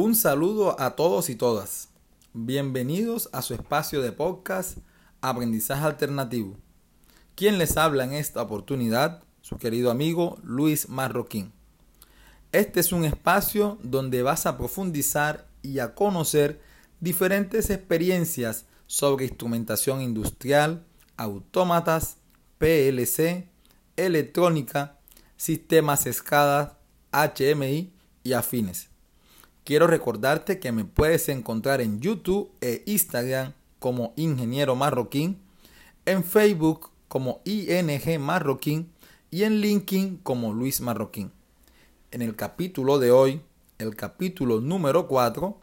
Un saludo a todos y todas. Bienvenidos a su espacio de podcast Aprendizaje Alternativo. Quien les habla en esta oportunidad, su querido amigo Luis Marroquín. Este es un espacio donde vas a profundizar y a conocer diferentes experiencias sobre instrumentación industrial, autómatas, PLC, electrónica, sistemas SCADA, HMI y afines. Quiero recordarte que me puedes encontrar en YouTube e Instagram como Ingeniero Marroquín, en Facebook como ING Marroquín y en LinkedIn como Luis Marroquín. En el capítulo de hoy, el capítulo número 4,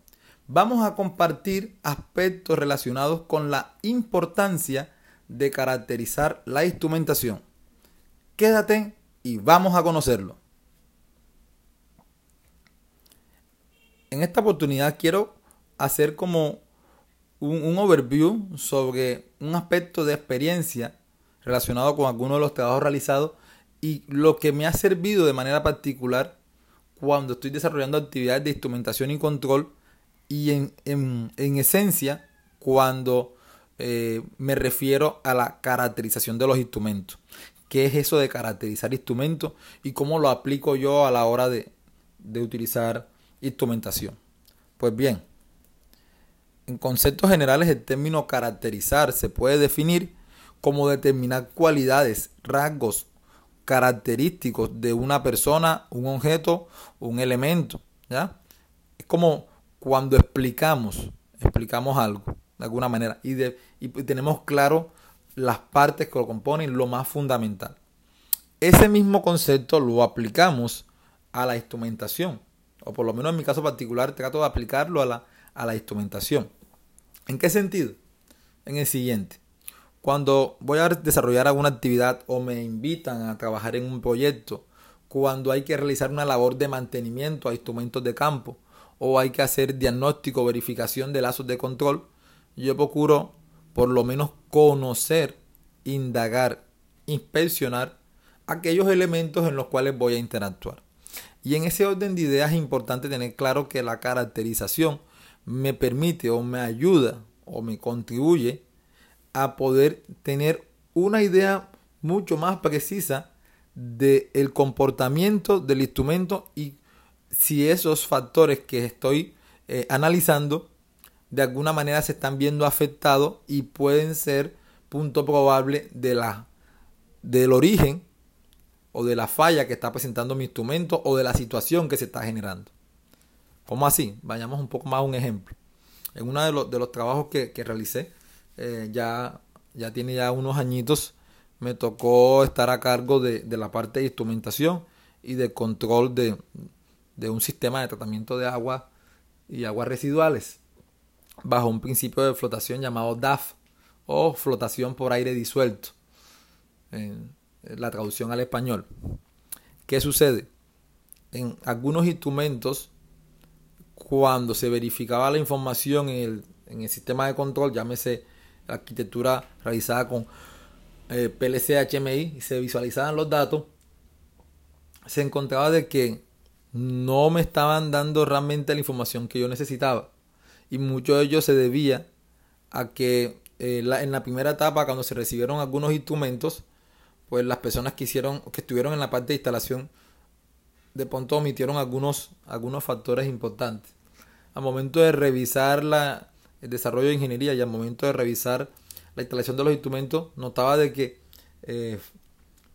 vamos a compartir aspectos relacionados con la importancia de caracterizar la instrumentación. Quédate y vamos a conocerlo. En esta oportunidad quiero hacer como un, overview sobre un aspecto de experiencia relacionado con algunos de los trabajos realizados y lo que me ha servido de manera particular cuando estoy desarrollando actividades de instrumentación y control y en, esencia cuando eh, me refiero a la caracterización de los instrumentos. ¿Qué es eso de caracterizar instrumentos y cómo lo aplico yo a la hora de, de utilizar instrumentación? Pues bien, en conceptos generales el término caracterizar se puede definir como determinar cualidades, rasgos, característicos de una persona, un objeto, un elemento. ¿ya? Es como cuando explicamos, explicamos algo de alguna manera y, de, y tenemos claro las partes que lo componen, lo más fundamental. Ese mismo concepto lo aplicamos a la instrumentación, o por lo menos en mi caso particular trato de aplicarlo a la, a la instrumentación. ¿En qué sentido? En el siguiente. Cuando voy a desarrollar alguna actividad o me invitan a trabajar en un proyecto, cuando hay que realizar una labor de mantenimiento a instrumentos de campo o hay que hacer diagnóstico verificación de lazos de control, yo procuro por lo menos conocer, indagar, inspeccionar aquellos elementos en los cuales voy a interactuar. Y en ese orden de ideas es importante tener claro que la caracterización me permite o me ayuda o me contribuye a poder tener una idea mucho más precisa del el comportamiento del instrumento y si esos factores que estoy eh, analizando de alguna manera se están viendo afectados y pueden ser punto probable de la, del origen o de la falla que está presentando mi instrumento o de la situación que se está generando. ¿Cómo así? Vayamos un poco más a un ejemplo. En uno de los, trabajos que, realicé, eh, ya, ya tiene ya unos añitos, me tocó estar a cargo de, la parte de instrumentación y de control de, un sistema de tratamiento de agua y aguas residuales bajo un principio de flotación llamado DAF o flotación por aire disuelto la traducción al español. ¿Qué sucede? En algunos instrumentos, cuando se verificaba la información en el, en el sistema de control, llámese arquitectura realizada con eh, PLC HMI y se visualizaban los datos, se encontraba de que no me estaban dando realmente la información que yo necesitaba. Y mucho de ello se debía a que eh, en la primera etapa, cuando se recibieron algunos instrumentos, pues las personas que hicieron, que estuvieron en la parte de instalación, de pronto omitieron algunos, algunos factores importantes. Al momento de revisar la, el desarrollo de ingeniería y al momento de revisar la instalación de los instrumentos, notaba de que eh,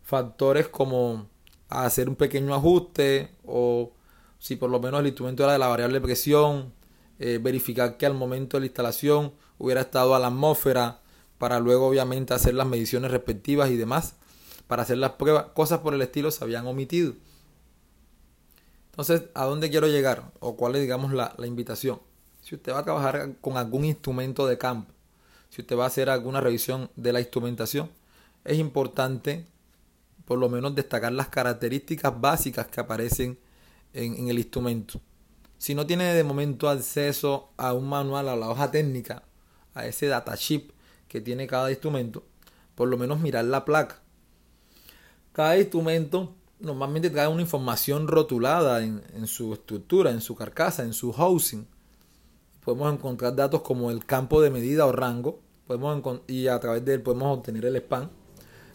factores como hacer un pequeño ajuste o si por lo menos el instrumento era de la variable presión, eh, verificar que al momento de la instalación hubiera estado a la atmósfera para luego obviamente hacer las mediciones respectivas y demás, para hacer las pruebas, cosas por el estilo se habían omitido. Entonces, ¿a dónde quiero llegar? ¿O cuál es, digamos, la, invitación? Si usted va a trabajar con algún instrumento de campo, si usted va a hacer alguna revisión de la instrumentación, es importante por lo menos destacar las características básicas que aparecen en, el instrumento. Si no tiene de momento acceso a un manual, a la hoja técnica, a ese data chip que tiene cada instrumento, por lo menos mirar la placa. Cada instrumento normalmente trae una información rotulada en, su estructura, en su carcasa, en su housing. Podemos encontrar datos como el campo de medida o rango, podemos y a través de él podemos obtener el spam.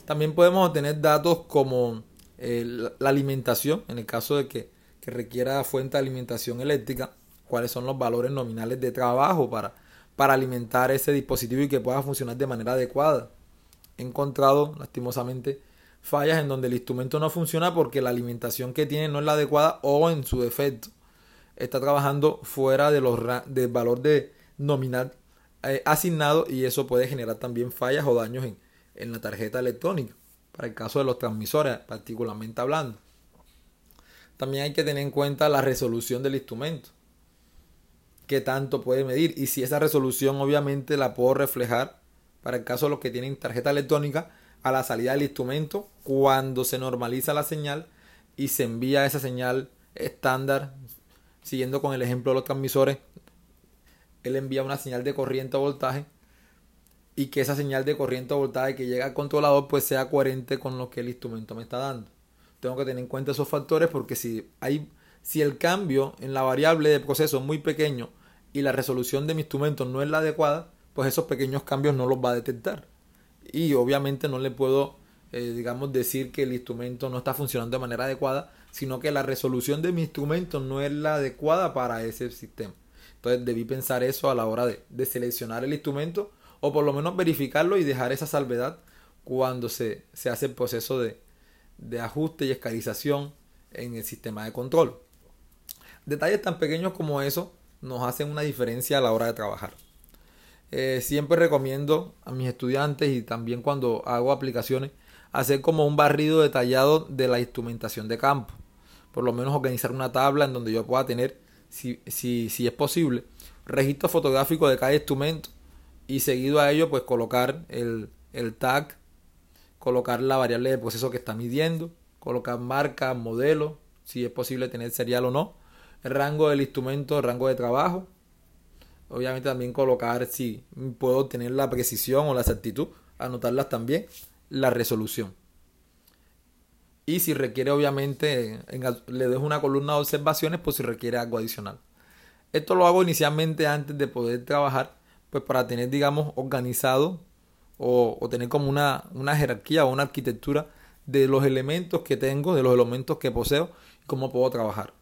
También podemos obtener datos como eh, la alimentación, en el caso de que, que requiera fuente de alimentación eléctrica, cuáles son los valores nominales de trabajo para, para alimentar ese dispositivo y que pueda funcionar de manera adecuada. He encontrado, lastimosamente, fallas en donde el instrumento no funciona porque la alimentación que tiene no es la adecuada o en su defecto. Está trabajando fuera de los del valor de nominal eh, asignado y eso puede generar también fallas o daños en, en la tarjeta electrónica para el caso de los transmisores particularmente hablando. También hay que tener en cuenta la resolución del instrumento. Qué tanto puede medir y si esa resolución obviamente la puedo reflejar para el caso de los que tienen tarjeta electrónica a la salida del instrumento cuando se normaliza la señal y se envía esa señal estándar siguiendo con el ejemplo de los transmisores él envía una señal de corriente o voltaje y que esa señal de corriente o voltaje que llega al controlador pues sea coherente con lo que el instrumento me está dando. Tengo que tener en cuenta esos factores porque si hay si el cambio en la variable de proceso es muy pequeño y la resolución de mi instrumento no es la adecuada pues esos pequeños cambios no los va a detectar y obviamente no le puedo, eh, digamos, decir que el instrumento no está funcionando de manera adecuada, sino que la resolución de mi instrumento no es la adecuada para ese sistema. Entonces debí pensar eso a la hora de, seleccionar el instrumento o por lo menos verificarlo y dejar esa salvedad cuando se, se hace el proceso de, de ajuste y escalización en el sistema de control. Detalles tan pequeños como eso nos hacen una diferencia a la hora de trabajar. Eh, siempre recomiendo a mis estudiantes y también cuando hago aplicaciones hacer como un barrido detallado de la instrumentación de campo. Por lo menos organizar una tabla en donde yo pueda tener, si, si, si es posible, registro fotográfico de cada instrumento y seguido a ello pues colocar el, el tag, colocar la variable de proceso que está midiendo, colocar marca, modelo, si es posible tener serial o no, el rango del instrumento, rango de trabajo Obviamente también colocar si puedo tener la precisión o la exactitud, anotarlas también, la resolución. Y si requiere obviamente, le dejo una columna de observaciones por si requiere algo adicional. Esto lo hago inicialmente antes de poder trabajar, pues para tener, digamos, organizado o, tener como una, una jerarquía o una arquitectura de los elementos que tengo, de los elementos que poseo y cómo puedo trabajar.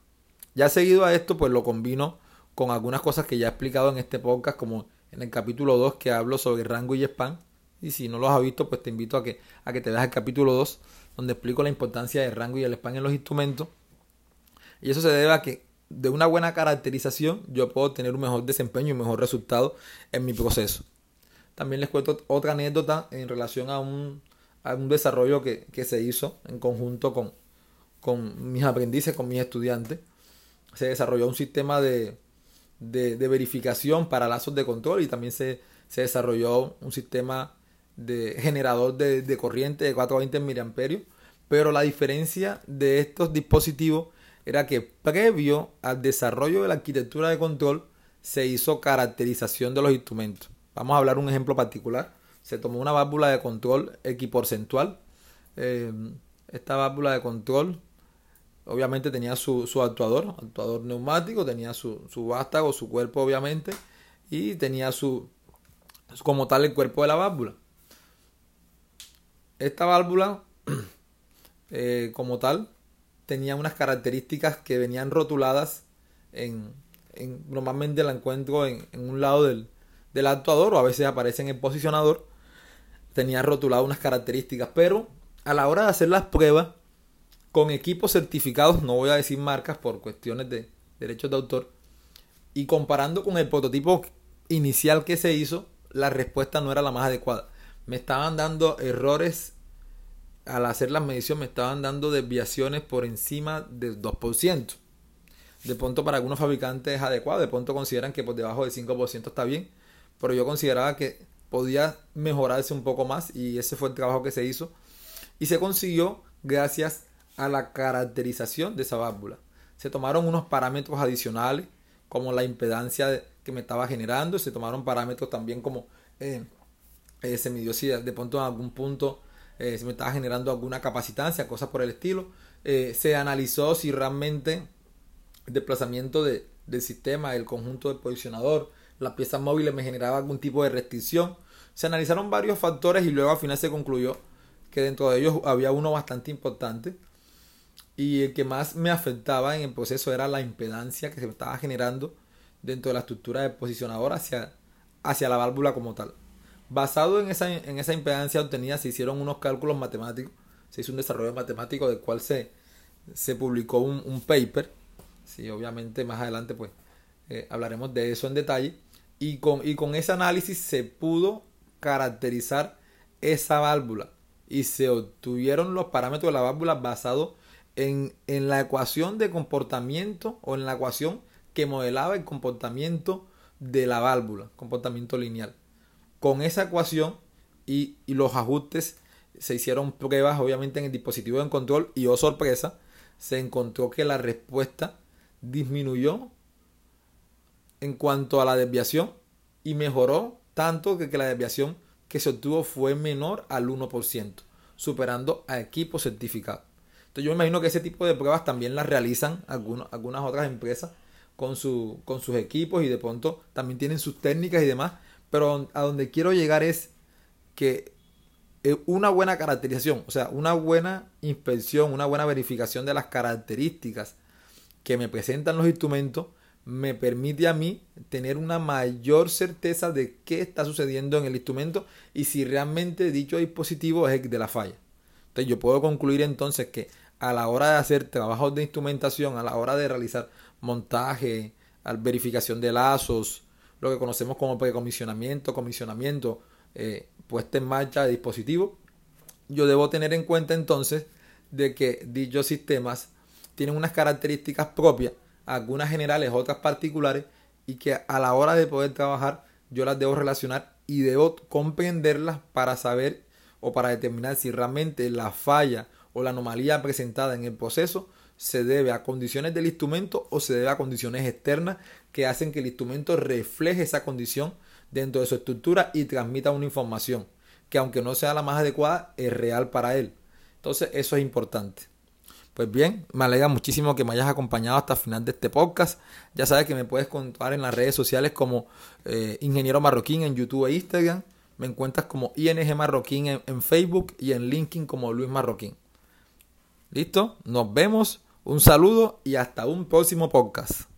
Ya seguido a esto, pues lo combino con algunas cosas que ya he explicado en este podcast, como en el capítulo 2 que hablo sobre rango y spam. Y si no los has visto, pues te invito a que, a que te veas el capítulo 2, donde explico la importancia del rango y el spam en los instrumentos. Y eso se debe a que de una buena caracterización yo puedo tener un mejor desempeño y un mejor resultado en mi proceso. También les cuento otra anécdota en relación a un, a un desarrollo que, que, se hizo en conjunto con, con mis aprendices, con mis estudiantes. Se desarrolló un sistema de, de, verificación para lazos de control y también se, desarrolló un sistema de generador de, corriente de 420 mA. Pero la diferencia de estos dispositivos era que previo al desarrollo de la arquitectura de control se hizo caracterización de los instrumentos. Vamos a hablar un ejemplo particular. Se tomó una válvula de control equiporcentual. Eh, esta válvula de control Obviamente tenía su, su actuador, actuador neumático, tenía su, su vástago, su cuerpo obviamente, y tenía su, como tal el cuerpo de la válvula. Esta válvula, eh, como tal, tenía unas características que venían rotuladas en, en normalmente la encuentro en, en un lado del, del, actuador o a veces aparece en el posicionador. Tenía rotulado unas características, pero a la hora de hacer las pruebas, con equipos certificados, no voy a decir marcas por cuestiones de derechos de autor, y comparando con el prototipo inicial que se hizo, la respuesta no era la más adecuada. Me estaban dando errores al hacer las mediciones, me estaban dando desviaciones por encima del 2%. De pronto para algunos fabricantes es adecuado, de pronto consideran que por debajo del 5% está bien, pero yo consideraba que podía mejorarse un poco más y ese fue el trabajo que se hizo y se consiguió gracias a la caracterización de esa válvula. Se tomaron unos parámetros adicionales como la impedancia que me estaba generando, se tomaron parámetros también como eh, eh, se midió si de pronto en algún punto eh, se me estaba generando alguna capacitancia, cosas por el estilo. eh, se analizó si realmente el desplazamiento de, del sistema, el conjunto del posicionador, las piezas móviles me generaba algún tipo de restricción. Se analizaron varios factores y luego al final se concluyó que dentro de ellos había uno bastante importante y el que más me afectaba en el proceso era la impedancia que se estaba generando dentro de la estructura del posicionador hacia, hacia la válvula como tal. Basado en esa, en esa impedancia obtenida se hicieron unos cálculos matemáticos, se hizo un desarrollo matemático del cual se, se publicó un, un paper. Sí, obviamente más adelante pues eh, hablaremos de eso en detalle. Y con, y con ese análisis se pudo caracterizar esa válvula y se obtuvieron los parámetros de la válvula basados en, la ecuación de comportamiento o en la ecuación que modelaba el comportamiento de la válvula, comportamiento lineal. Con esa ecuación y, los ajustes se hicieron pruebas obviamente en el dispositivo de control y oh sorpresa, se encontró que la respuesta disminuyó en cuanto a la desviación y mejoró tanto que, que la desviación que se obtuvo fue menor al 1%, superando a equipos certificados. Entonces yo me imagino que ese tipo de pruebas también las realizan algunas, algunas otras empresas con, su, con sus equipos y de pronto también tienen sus técnicas y demás. Pero a donde quiero llegar es que eh, una buena caracterización, o sea, una buena inspección, una buena verificación de las características que me presentan los instrumentos me permite a mí tener una mayor certeza de qué está sucediendo en el instrumento y si realmente dicho dispositivo es de la falla. Entonces yo puedo concluir entonces que a la hora de hacer trabajos de instrumentación, a la hora de realizar montaje, verificación de lazos, lo que conocemos como precomisionamiento, comisionamiento, eh, puesta en marcha de dispositivos, yo debo tener en cuenta entonces de que dichos sistemas tienen unas características propias, algunas generales, otras particulares, y que a la hora de poder trabajar yo las debo relacionar y debo comprenderlas para saber o para determinar si realmente la falla o la anomalía presentada en el proceso se debe a condiciones del instrumento o se debe a condiciones externas que hacen que el instrumento refleje esa condición dentro de su estructura y transmita una información que aunque no sea la más adecuada es real para él. Entonces eso es importante. Pues bien, me alegra muchísimo que me hayas acompañado hasta el final de este podcast. Ya sabes que me puedes contar en las redes sociales como eh, Ingeniero Marroquín en YouTube e Instagram. Me encuentras como ING Marroquín en Facebook y en LinkedIn como Luis Marroquín. ¿Listo? Nos vemos, un saludo y hasta un próximo podcast.